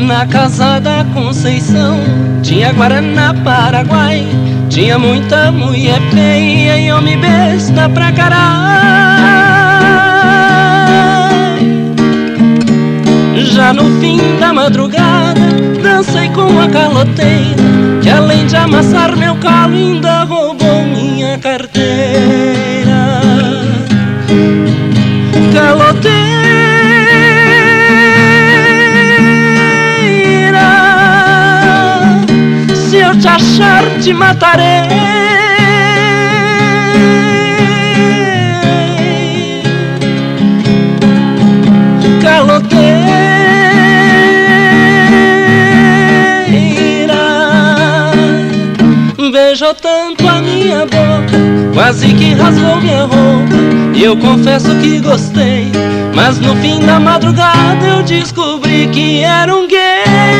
Na casa da Conceição tinha Guaraná Paraguai, tinha muita mulher feia e homem besta pra caralho. Já no fim da madrugada, dancei com a caloteira, que além de amassar meu calo, ainda roubou minha carteira. Caloteira te matarei. Caloteira, beijou tanto a minha boca, quase que rasgou minha roupa. E eu confesso que gostei, mas no fim da madrugada eu descobri que era um gay.